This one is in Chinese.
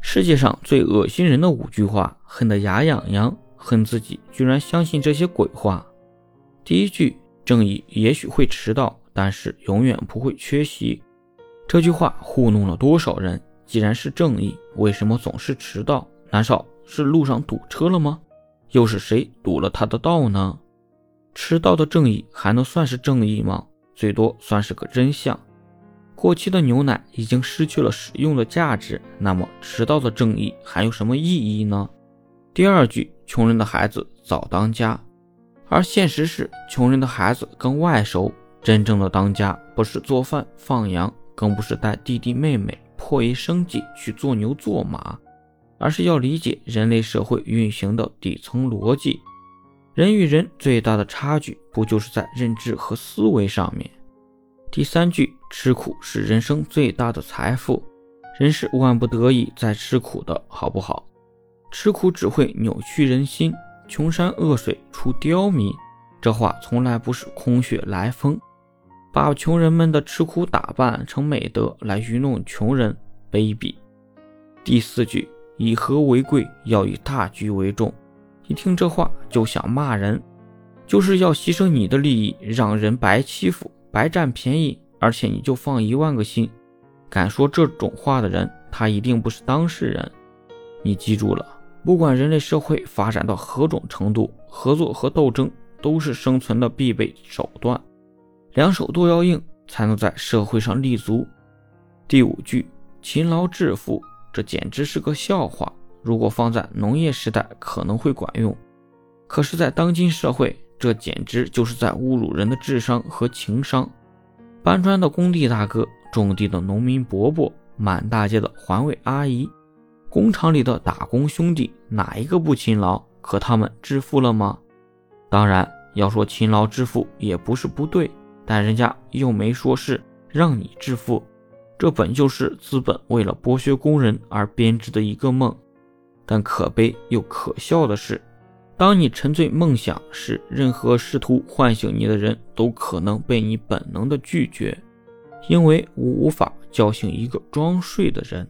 世界上最恶心人的五句话，恨得牙痒痒，恨自己居然相信这些鬼话。第一句，正义也许会迟到，但是永远不会缺席。这句话糊弄了多少人？既然是正义，为什么总是迟到？难道是路上堵车了吗？又是谁堵了他的道呢？迟到的正义还能算是正义吗？最多算是个真相。过期的牛奶已经失去了使用的价值，那么迟到的正义还有什么意义呢？第二句，穷人的孩子早当家，而现实是穷人的孩子更外熟。真正的当家不是做饭放羊，更不是带弟弟妹妹迫于生计去做牛做马，而是要理解人类社会运行的底层逻辑。人与人最大的差距，不就是在认知和思维上面？第三句，吃苦是人生最大的财富，人是万不得已在吃苦的，好不好？吃苦只会扭曲人心，穷山恶水出刁民。这话从来不是空穴来风，把穷人们的吃苦打扮成美德来愚弄穷人，卑鄙。第四句，以和为贵，要以大局为重。一听这话就想骂人，就是要牺牲你的利益，让人白欺负。白占便宜，而且你就放一万个心，敢说这种话的人，他一定不是当事人。你记住了，不管人类社会发展到何种程度，合作和斗争都是生存的必备手段，两手都要硬，才能在社会上立足。第五句，勤劳致富，这简直是个笑话。如果放在农业时代，可能会管用，可是，在当今社会，这简直就是在侮辱人的智商和情商。搬砖的工地大哥，种地的农民伯伯，满大街的环卫阿姨，工厂里的打工兄弟，哪一个不勤劳？可他们致富了吗？当然，要说勤劳致富也不是不对，但人家又没说是让你致富，这本就是资本为了剥削工人而编织的一个梦。但可悲又可笑的是。当你沉醉梦想时，任何试图唤醒你的人都可能被你本能的拒绝，因为无法叫醒一个装睡的人。